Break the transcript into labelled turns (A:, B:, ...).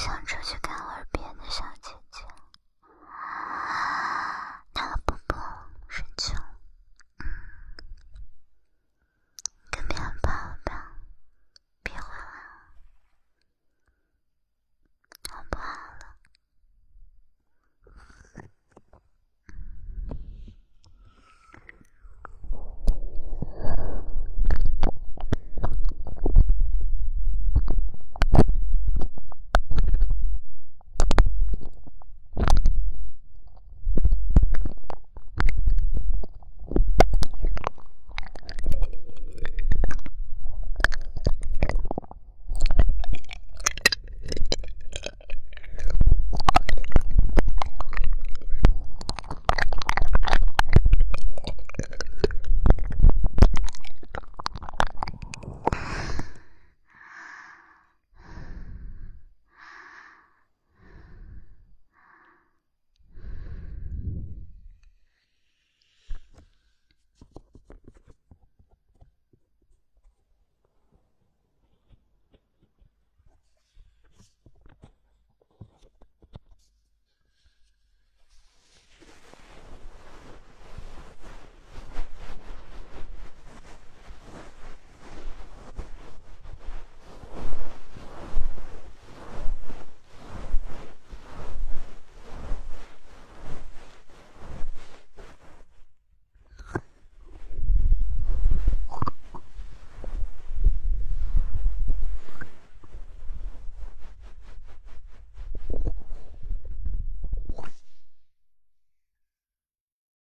A: 想出去看